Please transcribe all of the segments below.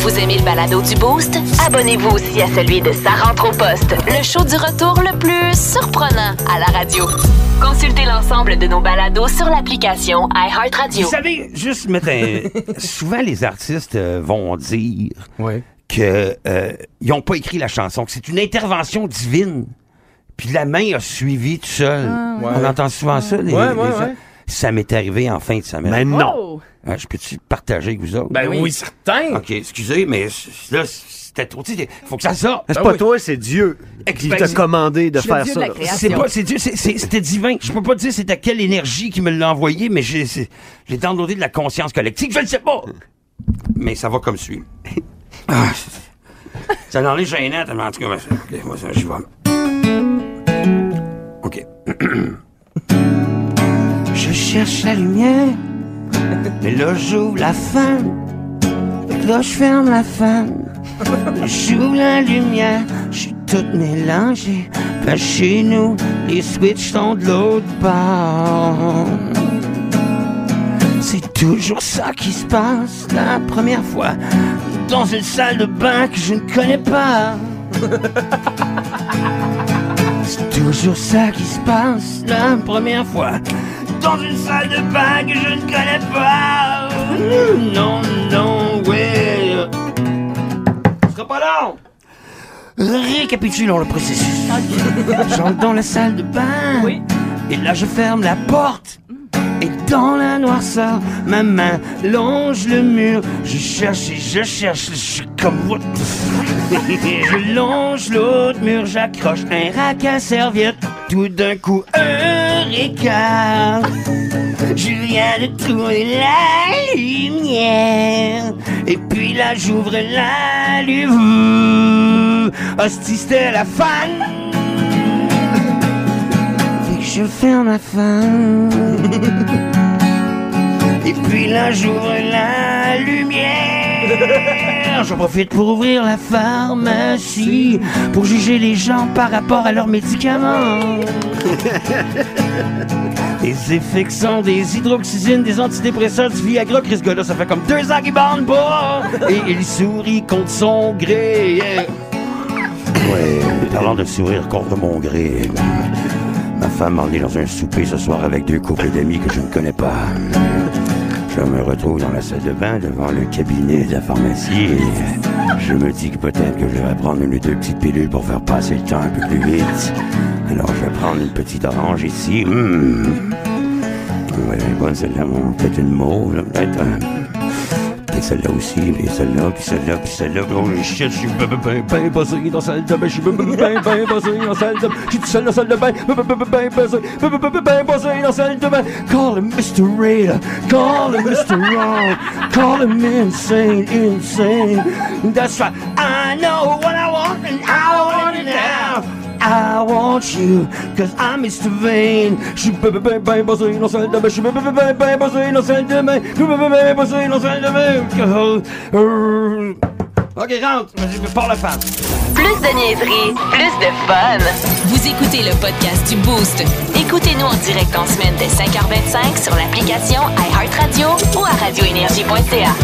Vous aimez le balado du Boost? Abonnez-vous aussi à celui de Sa rentre au poste, le show du retour le plus surprenant à la radio. Consultez l'ensemble de nos balados sur l'application iHeartRadio. Vous savez, juste mettre un... Souvent, les artistes euh, vont dire Ouais. que euh, ils ont pas écrit la chanson, que c'est une intervention divine. Puis la main a suivi tout seul. On entend souvent ça. les- Ouais, les ouais, gens. ouais. Ça m'est arrivé en fin de semaine. Mais non. Oh! Ah, je peux-tu partager avec vous autres? Ben oui, certain. OK, excusez, mais là, c'était trop... sais, Faut que ça sorte. C'est Ben pas oui. toi, c'est Dieu qui t'a commandé de faire ça. C'est pas, c'est Dieu, c'est- c'est- c'était divin. Je peux pas dire c'était quelle énergie qui me l'a envoyé, mais j'ai, downloadé de la conscience collective. Je ne sais pas. Mais ça va comme suit. Ah, ça en est gênant tellement. En tout cas, ok, moi, ça, j'y vais. OK. Je cherche la lumière, mais là, j'ouvre la que là, je ferme la femme. J'ouvre la lumière, je suis toute mélangée. Ben chez nous, les switches sont de l'autre bord. C'est toujours ça qui se passe la première fois dans une salle de bain que je ne connais pas. C'est toujours ça qui se passe la première fois dans une salle de bain que je ne connais pas. Non, non, ouais. Ce sera pas long. Récapitulons le processus. J'entre dans la salle de bain. Oui. Et là, je ferme la porte. Et dans la noirceur, ma main longe le mur. Je cherche et je cherche, je suis comme what? Je longe l'autre mur, j'accroche un rack à serviette. Tout d'un coup, un. Je viens de trouver la lumière. Et puis là, j'ouvre la lumière. Hostie, c'était la fan. Fait que je ferme la fin. Et puis là, j'ouvre la lumière. J'en profite pour ouvrir la pharmacie. Pour juger les gens par rapport à leurs médicaments. Des sont des hydroxysines, des antidépresseurs, du Viagra. Chris gars-là, ça fait comme deux ans qu'il bande pas. Et il sourit contre son gré. Ouais, parlant de sourire contre mon gré. Ma femme m'a emmené dans un souper ce soir avec deux couples d'amis que je ne connais pas. Je me retrouve dans la salle de bain devant le cabinet de la pharmacie et je me dis que peut-être que je vais prendre une ou deux petites pilules pour faire passer le temps un peu plus vite. Alors je vais prendre une petite orange ici. Hum. Ouais, bonne celle-là, peut-être une mauve, peut-être. Peut-être celle-là aussi, mais celle-là, puis celle-là, puis celle-là. Oh shit, je suis ben, ben, ben, buzzé dans salle de bain. Je suis ben, ben, ben, buzzé dans salle de bain. Je suis tout seul dans salle de bain. Ben, ben, ben, ben, buzzé. Ben, ben, ben, ben, buzzé dans salle de bain. Call him Mr. Raider. Call him Mr. Wrong. Call him insane, insane. That's right. I know what I want and I. I want you, cause I'm Mr. Vain. Je suis ben, ben, ben, ben buzzé dans la salle de bain. Je suis ben, ben, ben, ben, ben buzzé dans la salle de bain. Je suis ben, ben, ben, la salle de bain. Euh, Ok, rentre. Vas-y, parle la femme. Plus de niaiserie, plus de fun. Vous écoutez le podcast du Boost. Écoutez-nous en direct en semaine dès 5h25 sur l'application iHeartRadio ou à radioénergie.ca.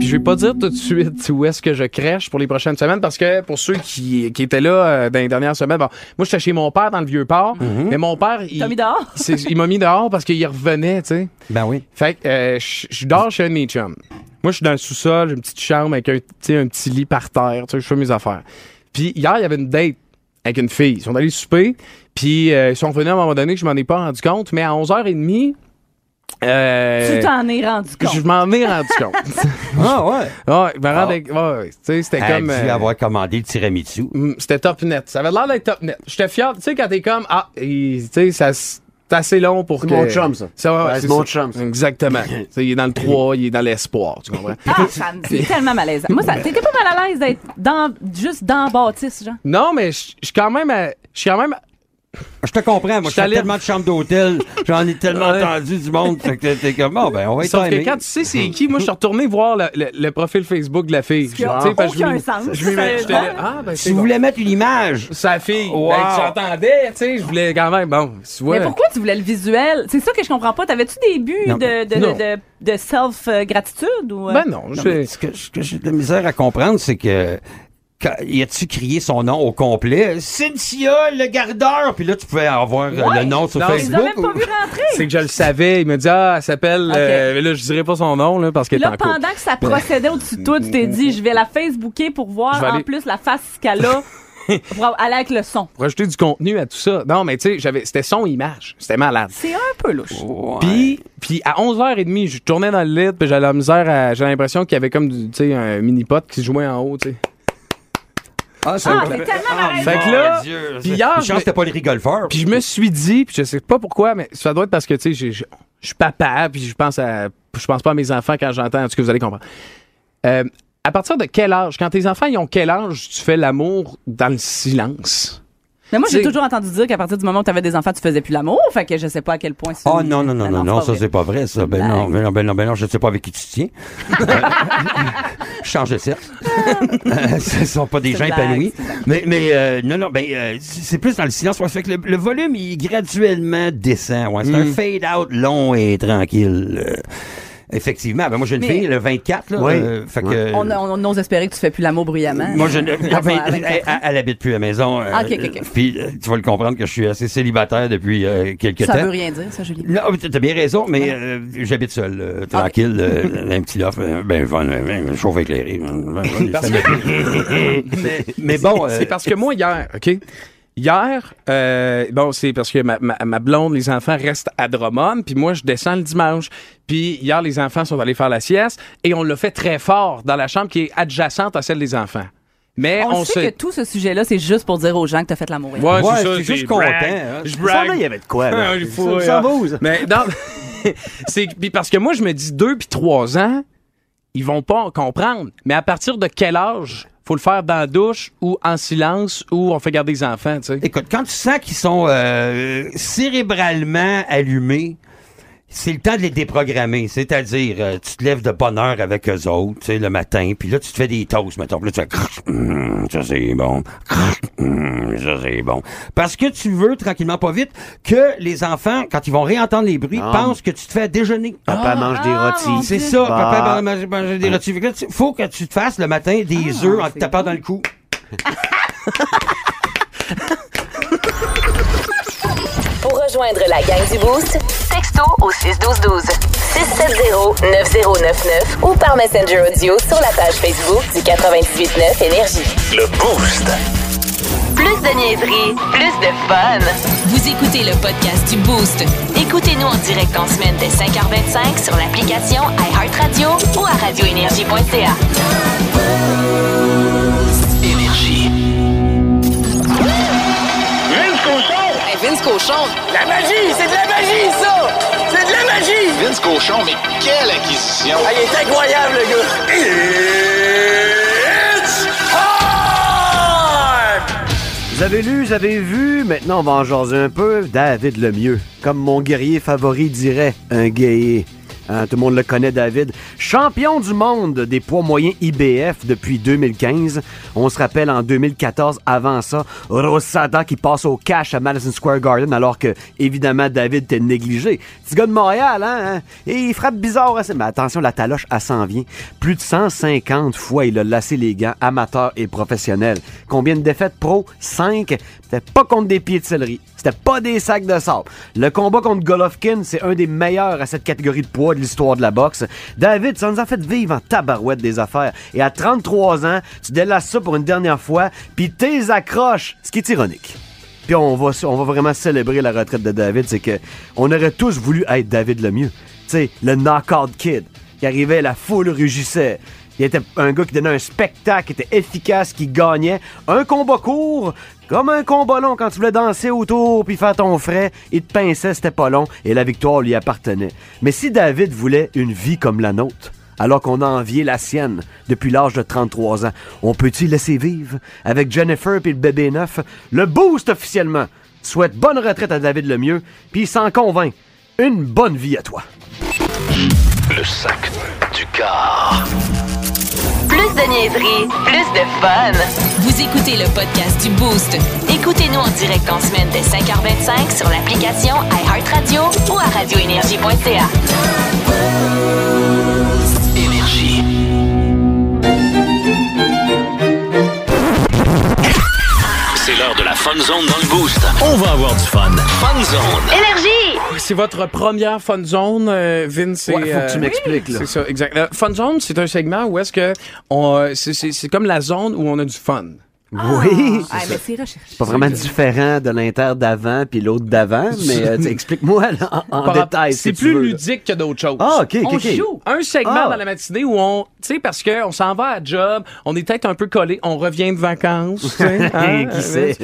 puis je vais pas dire tout de suite où est-ce que je crèche pour les prochaines semaines parce que pour ceux qui, qui étaient là euh, dans les dernières semaines, bon, moi j'étais chez mon père dans le vieux port, mais mon père il, T'as mis dehors? c'est- il m'a mis dehors parce qu'il revenait, tu sais. Ben oui. Fait que euh, je dors chez un de mes chums. Moi je suis dans le sous-sol, j'ai une petite chambre avec un, tu sais, un petit lit par terre, tu sais, je fais mes affaires. Puis hier il y avait une date avec une fille, ils sont allés souper, puis euh, ils sont revenus à un moment donné que je m'en ai pas rendu compte, mais à 11h30 euh, Tu t'en es rendu compte. je m'en ai rendu compte. Ah ouais. Ouais, je me rendais- ouais, ouais, tu sais, c'était comme. dû euh, avoir commandé le tiramisu. mm, c'était top net. Ça avait l'air d'être top net. J'étais fier. Tu sais, quand t'es comme, ah, tu sais, ça c'est assez long pour C'est que. mon chum, ça. Ça va, Ouais, c'est mon chum, ça. Exactement. Tu sais, il est dans le 3, il est dans l'espoir, tu comprends? Ah, ça me- c'est tellement malaisant. Moi, ça, t'étais pas mal à l'aise d'être dans, juste dans la bâtisse, genre? non, mais je suis quand même, à- je suis quand même Je te comprends, moi, Je tellement de chambres d'hôtel, j'en ai tellement Ouais. entendu du monde, fait que t'es comme, bon, ben, on va être Sauf que quand tu sais c'est qui, moi, je suis retourné voir le, le- le profil Facebook de la fille. Tu sais, parce que je Ah, ben, bon. voulez mettre une image, Sa fille, Wow. ben, j'entendais, tu sais, je voulais quand même, bon, tu vois. Mais pourquoi tu voulais le visuel? C'est ça que je comprends pas. T'avais-tu des buts Non. de, de, Non. de, de self-gratitude? ou euh? Ben non, Non, je ce que, ce que j'ai de la misère à comprendre, c'est que. Y a-tu crié son nom au complet? Cynthia, le gardeur! Puis là, tu pouvais avoir euh, Ouais. le nom sur Non, Ils Facebook. ont même pas ou- vu rentrer. C'est que je le savais. Il me dit, ah, elle s'appelle. Ok. euh, mais là, je dirais pas son nom, là, parce qu'elle est en pendant que ça procédait au-dessus de toi, tu t'es dit, je vais la Facebooker pour voir en aller- plus la face qu'elle a pour aller avec le son. Pour ajouter du contenu à tout ça. Non, mais tu sais, j'avais, c'était son image. C'était malade. C'est un peu louche. Ouais. Puis, puis à 11h30, je tournais dans le lit, puis j'avais la misère à, j'ai l'impression qu'il y avait comme du, tu sais, un mini-pot qui se jouait en haut, tu sais. Ah, c'est Ah, c'est tellement malaisant. Fait que là, puis hier, je c'était pas les rigolfeurs. Puis je me suis dit, puis je sais pas pourquoi, mais ça doit être parce que, tu sais, je suis papa, puis je pense à, je pense pas à mes enfants quand j'entends, ce que vous allez comprendre. Euh, à partir de quel âge, quand tes enfants ils ont quel âge, tu fais l'amour dans le silence? Mais moi, j'ai toujours entendu dire qu'à partir du moment où tu avais des enfants, tu faisais plus l'amour. Fait que je sais pas à quel point c'est. Oh non, non, non, Ah non, non, ça c'est pas vrai, ça. Ben non, ben non, ben non, ben non, je sais pas avec qui tu tiens. Change de sexe. Euh, Ce sont pas des gens épanouis. Mais, mais euh, non, non, ben euh, c'est plus dans le silence. Fait que le, volume, il graduellement descend. Ouais, c'est un fade-out long et tranquille. Effectivement. Ben moi, j'ai une Mais- fille, le 24, là. Oui. euh, fait que... On, on, on ose espérer que tu fais plus l'amour bruyamment. Moi, je ne. À enfin, 24 elle, elle- elle habite plus à la maison. euh, Ah, ok, ok, ok. Puis euh, tu vas le comprendre que je suis assez célibataire depuis euh, quelques Ça temps. veut rien dire, ça, Julie. Non, mais t'as bien raison, mais euh, j'habite seul, euh, tranquille, euh, un petit loft, euh, ben, fun, euh, ben, chauffe éclairé. euh, me- mais, mais bon, euh, C'est parce que moi, hier, OK? Hier, euh, bon, c'est parce que ma, ma, ma blonde, les enfants restent à Drummond, puis moi, je descends le dimanche. Puis hier, les enfants sont allés faire la sieste et on l'a fait très fort dans la chambre qui est adjacente à celle des enfants. Mais On, on, sait se... que tout ce sujet-là, c'est juste pour dire aux gens que t'as fait l'amour. Ouais, Ouais, c'est ça, c'est juste content, hein. Je Ça, brag. là, il y avait de quoi, là? Ah, il faut, Ça- ça euh, vous. Mais non, c'est puis parce que moi je me dis deux puis trois ans, ils vont pas comprendre. Mais à partir de quel âge faut le faire dans la douche ou en silence ou on fait garder les enfants, tu sais. écoute, quand tu sens qu'ils sont euh, cérébralement allumés, c'est le temps de les déprogrammer. C'est-à-dire, euh, tu te lèves de bonne heure avec eux autres, tu sais, le matin, puis là, tu te fais des toasts, mettons. Puis là, tu fais, Crrr, hum, ça c'est bon, Crrr, hum, ça c'est bon. Parce que tu veux, tranquillement, pas vite, que les enfants, quand ils vont réentendre les bruits, Ah. pensent que tu te fais à déjeuner. Papa mange des ah, rôtis. C'est ça, Bah. papa va manger, manger des rôtis. Fait que là, tu- faut que tu te fasses le matin des Ah, œufs en te tapant cool. dans le cou. Rejoindre la gang du Boost, texto au 61212. 670-9099 ou par Messenger Audio sur la page Facebook du 989 Énergie. Le Boost. Plus de niaiserie, plus de fun. Vous écoutez le podcast du Boost. Écoutez-nous en direct en semaine dès 5h25 sur l'application iHeartRadio ou à radioénergie.ca. Énergie. Cochon, La magie! C'est de la magie, ça! C'est de la magie! Vince Cochon, mais quelle acquisition! Ah, il est incroyable, le gars! It's time! Vous avez lu, vous avez vu, maintenant on va en jaser un peu. David Lemieux, comme mon guerrier favori dirait, un guerrier. Hein, tout le monde le connaît, David. Champion du monde des poids moyens IBF depuis 2015. On se rappelle en 2014, avant ça, Rosada qui passe au cash à Madison Square Garden alors que, évidemment, David était négligé. Petit gars de Montréal, hein? hein? Et il frappe bizarre. hein, Mais attention, la taloche, elle s'en vient. Plus de 150 fois, il a lassé les gants, amateurs et professionnels. Combien de défaites pro? 5. C'était pas contre des pieds de céleri. C'était pas des sacs de sable. Le combat contre Golovkin, c'est un des meilleurs à cette catégorie de poids de l'histoire de la boxe. David, ça nous a fait vivre en tabarouette des affaires. Et à 33 ans, tu délasses ça pour une dernière fois, puis t'es accroches. Ce qui est ironique. Puis on va, on va vraiment célébrer la retraite de David, c'est que on aurait tous voulu être David le mieux. Tu sais, le knockout kid qui arrivait, la foule rugissait. Il était un gars qui donnait un spectacle, qui était efficace, qui gagnait. Un combat court, comme un combat long quand tu voulais danser autour puis faire ton frais, il te pinçait, c'était pas long et la victoire lui appartenait. Mais si David voulait une vie comme la nôtre, alors qu'on a envié la sienne depuis l'âge de 33 ans. On peut-tu laisser vivre? Avec Jennifer et le bébé neuf? Le boost officiellement souhaite bonne retraite à David Lemieux, puis s'en convainc. Une bonne vie à toi. Le sac du car. Plus de niaiserie, plus de fun. Vous écoutez le podcast du Boost. Écoutez-nous en direct en semaine dès 5h25 sur l'application iHeartRadio ou à radioénergie.ca. Énergie. C'est l'heure de la Fun Zone dans le Boost. On va avoir du fun. Fun Zone. Énergie! C'est votre première Fun Zone, euh, Vince. Ouais, faut que tu euh, m'expliques, là. C'est ça, exact. Euh, fun Zone, c'est un segment où est-ce que on, c'est, c'est, c'est comme la zone où on a du fun. Oui. Ah, mais c'est recherché. Pas vraiment différent de l'inter d'avant puis l'autre d'avant, mais euh, tu sais, explique-moi là, en, en détail. C'est plus veux, là. ludique que d'autres choses. Ah, ok, ok, On ok. joue. Un segment Ah. dans la matinée où on, tu sais, parce que on s'en va à job, on est peut-être un peu collé, on revient de vacances, tu sais, hein, Qui sait?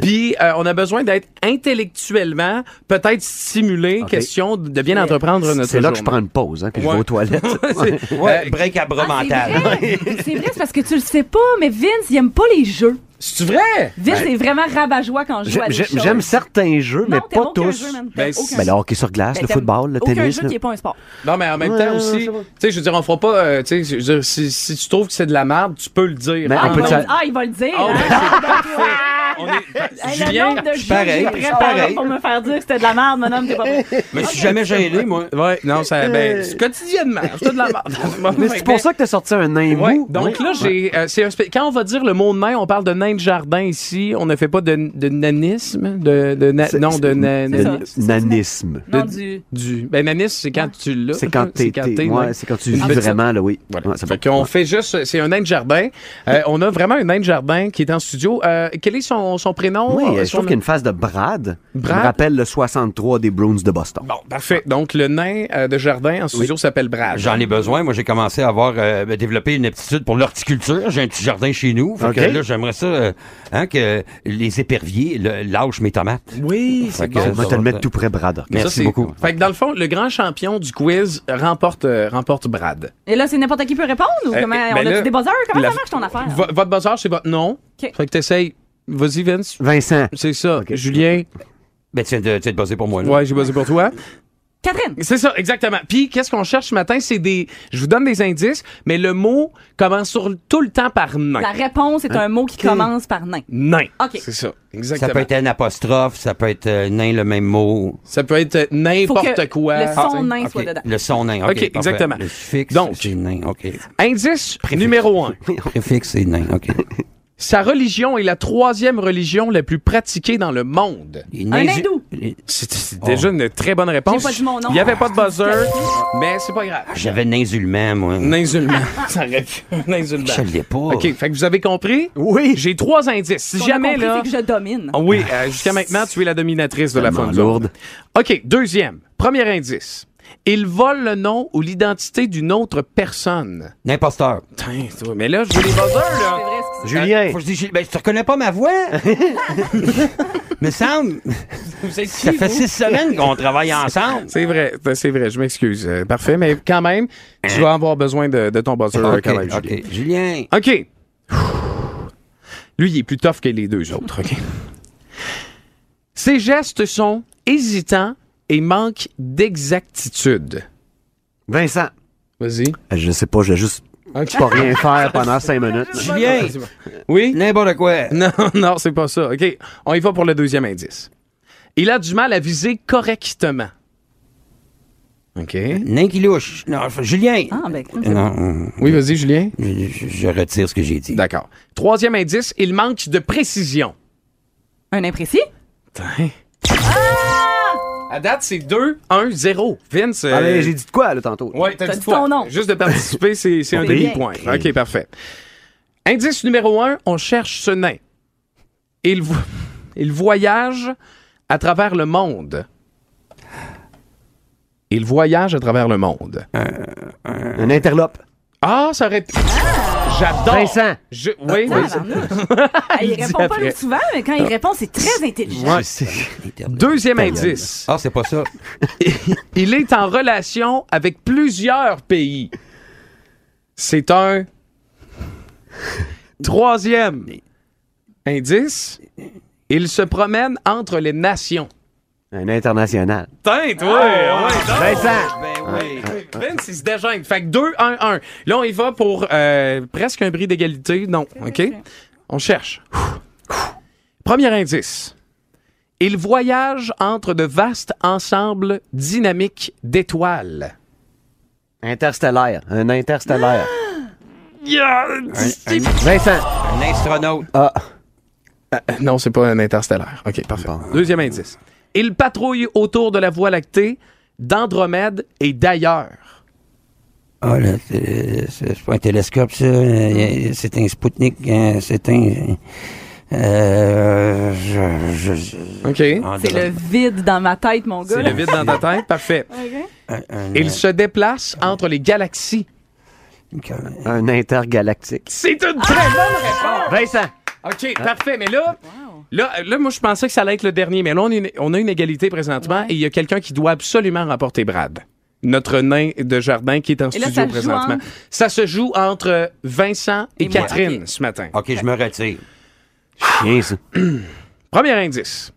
Puis euh, on a besoin d'être intellectuellement peut-être stimulé, question de bien entreprendre notre C'est là que je prends une pause, hein, puis je vais aux toilettes. Ouais, euh, break à bras Ah, c'est mental. C'est vrai, c'est parce que tu le sais pas, mais Vince, il aime pas les C'est vrai? Vince est vraiment rabat-joie quand je joue à J'aime des j'aime- choses. j'aime certains jeux, mais Non, pas aucun tous. jeu. Ben, aucun Ben, jeu. le hockey sur glace, Ben, le football, le aucun tennis. jeu là. qui est pas un sport. Non, mais en même Ouais, temps aussi, tu sais, je veux dire, on fera pas, euh, tu sais, si, si tu trouves que c'est de la merde, tu peux le dire. Mais Ah, on il peut va te- le- ah, il va le dire. Oh, hein? ben. On est, Hey, le Julien, nombre de pareil, je suis pour me faire dire que c'était de la merde, mon homme, t'es pas. Mais je suis jamais gêné, moi. Ouais, non, ça, ben, c'est quotidiennement. C'est de la merde. Mais c'est pour ça que t'as sorti un nain Ouais, mou. donc là, j'ai, euh, c'est quand on va dire le mot de nain, on parle de nain de jardin ici. On ne fait pas de, de nanisme, de, de na- C'est- non, de na- ça. Nanisme. Non, du... du, ben nanisme, c'est quand tu l'as. C'est quand t'es. ouais. C'est quand tu vis vraiment, là, oui. Voilà. Ouais, ça fait qu'on fait juste, c'est un nain de jardin. Euh, on a vraiment un nain de jardin qui est en studio. Euh, quel est son, son prénom? Oui, Euh, je son- trouve qu'il y a une phase de Brad. qui Brad? me rappelle le 63 des Bruins de Boston. Bon, parfait. Donc, le nain euh, de jardin en studio s'appelle Brad. J'en ai besoin. Moi, j'ai commencé à avoir euh, développé une aptitude pour l'horticulture. J'ai un petit jardin chez nous. Fait que là, j'aimerais ça euh, hein, que les éperviers le- lâchent mes tomates. Oui, c'est Fait que, bon. euh, On va te le mettre tout près, Brad. Ça, Merci beaucoup. Fait que dans le fond, le grand champion du quiz remporte, euh, remporte Brad. Et là, c'est n'importe qui peut répondre ou Euh, comment? ben on là, a des buzzers? Comment la- ça marche ton affaire? Vo- votre buzzer, c'est votre nom. Fait que t'essayes. Vas-y, Vince. Vincent. C'est ça. Julien. Ben, tu viens de, tu viens de buzzer pour moi. Là. Ouais, j'ai buzzé pour toi. Catherine. C'est ça, exactement. Puis, qu'est-ce qu'on cherche ce matin? C'est des. Je vous donne des indices, mais le mot commence sur, tout le temps par nain. La réponse est un mot qui commence par nain. Nain. OK. C'est ça, Ça exactement. peut être un apostrophe, ça peut être euh, nain le même mot. Ça peut être Faut n'importe quoi. le son Ah, nain soit dedans. Le son nain. OK, exactement. Le fixe, Donc. c'est nain. OK. Indice numéro un. Préfixe, c'est nain. OK. Sa religion est la troisième religion la plus pratiquée dans le monde. Un hindou? C'est c'est déjà une très bonne réponse. J'ai pas dit mon nom. Il n'y avait pas de buzzer, mais c'est pas grave. J'avais nain musulman, moi. Ninsulman. Ça aurait pu. Ninsulman. Je l'ai pas. OK, fait que vous avez compris? Oui. J'ai trois indices. Si jamais, compris, là... c'est que je domine. Ah Oui, euh, jusqu'à maintenant, tu es la dominatrice de la zone. lourde. OK, deuxième. Premier indice. Il vole le nom ou l'identité d'une autre personne. Toi, mais là, je veux les buzzers, C'est là. Julien. Faut que je dise, ben, tu reconnais pas ma voix? Me semble. Vous êtes Ça qui, fait vous? six semaines qu'on travaille ensemble. C'est vrai, c'est vrai, je m'excuse. Euh, parfait, mais quand même, tu vas avoir besoin de, de ton buzzer euh, OK, quand même, Julien. OK. Julien. OK. Lui, il est plus tough que les deux autres, OK? Ses gestes sont hésitants et manquent d'exactitude. Vincent. Vas-y. Euh, Je sais pas, je vais juste OK. pas rien faire pendant cinq minutes. Julien. Oui? N'importe quoi. Non, non, c'est pas ça. OK. On y va pour le deuxième indice. Il a du mal à viser correctement. OK. Nain qui louche. Non, Julien. Ah, ben, Non, hum, Oui, vas-y, Julien. je, je- je retire ce que j'ai dit. D'accord. Troisième indice, il manque de précision. un imprécis? Putain. À date, c'est 2, 1, 0. Vince. euh, Allez, j'ai dit de quoi, là, tantôt? Ouais, t'as T'as dit dit quoi? ton nom. Juste de participer, c'est c'est un Oui. demi-point. OK, parfait. Indice numéro 1, on cherche ce nain. Il, vo- il voyage à travers le monde. Il voyage à travers le monde. Un interlope. Ah, ça aurait pu. J'adore. Vincent. Je- Oui, oui. Ah, il répond pas souvent, mais quand il répond, c'est très intelligent. Ouais. Deuxième indice. Ah, c'est pas ça. Il est en relation avec plusieurs pays. C'est un troisième indice. Il se promène entre les nations. Un international. Teinte, ouais, ouais. Vincent! Ben Vince, il se déjeune. Fait que 2-1-1. Là, on y va pour euh, presque un bris d'égalité. Non, OK? On cherche. Premier indice. Il voyage entre de vastes ensembles dynamiques d'étoiles. Interstellaire. Un interstellaire. Un, un- Vincent! un astronaute. Ah. Euh, non, c'est pas un interstellaire. OK, parfait. Deuxième indice. Il patrouille autour de la Voie lactée, d'Andromède et d'ailleurs. Ah, là, c'est pas un télescope, ça. C'est un Spoutnik. euh, C'est un. Euh, je, je, OK. Ah, C'est le vide dans ma tête, mon gars. C'est le vide dans ta tête? Parfait. un- Il se déplace entre les galaxies. Un intergalactique. C'est une très bonne réponse. Vincent! OK, parfait. Mais là, là, là, moi, je pensais que ça allait être le dernier. Mais là, on, est- on a une égalité présentement Ouais. et il y a quelqu'un qui doit absolument remporter Brad. Notre nain de jardin qui est en Et là, studio ça présentement. entre- Ça se joue entre Vincent et, Et moi. Catherine ce matin. OK, je me retire. Chien, ça. Premier indice.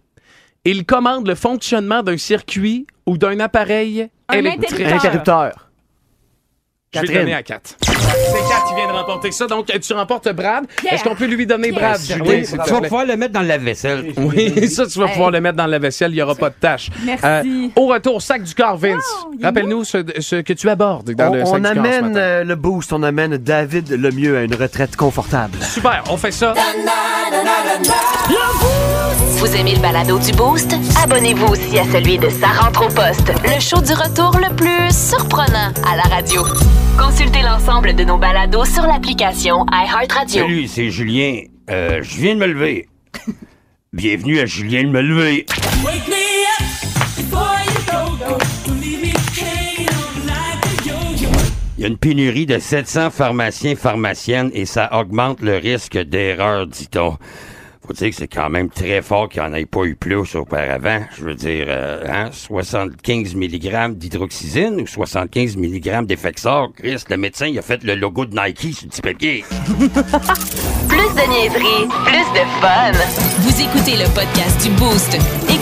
Il commande le fonctionnement d'un circuit ou d'un appareil Un électrique. interrupteur. Je vais donner à 4. C'est 4 qui vient de remporter ça. Donc, tu remportes Brad. Est-ce qu'on peut lui donner Brad, Julien, Oui, s'il tu vas plaît? pouvoir le mettre dans la vaisselle. Oui, ça, tu vas Hey. pouvoir le mettre dans la vaisselle. Il n'y aura pas de tâche. Merci. au retour, sac du corps, Vince. Est Rappelle-nous ce, ce que tu abordes dans On, le sac on du corps ce amène matin. euh, le boost, on amène David Lemieux à une retraite confortable. Super, on fait ça. Vous aimez le balado du Boost? Abonnez-vous aussi à celui de Sa rentre au poste, le show du retour le plus surprenant à la radio. Consultez l'ensemble de nos balados sur l'application iHeartRadio. Salut, c'est Julien. Euh, je viens de me lever. Bienvenue à Julien de me lever. Il y a une pénurie de 700 pharmaciens, pharmaciennes et ça augmente le risque d'erreur, dit-on. Faut dire que c'est quand même très fort qu'il n'y en ait pas eu plus auparavant. Je veux dire, euh, hein, 75 mg d'hydroxysine ou 75 mg d'Effexor. Chris, le médecin, il a fait le logo de Nike sur le petit papier. Plus de niaiserie, plus de fun. Vous écoutez le podcast du Boost.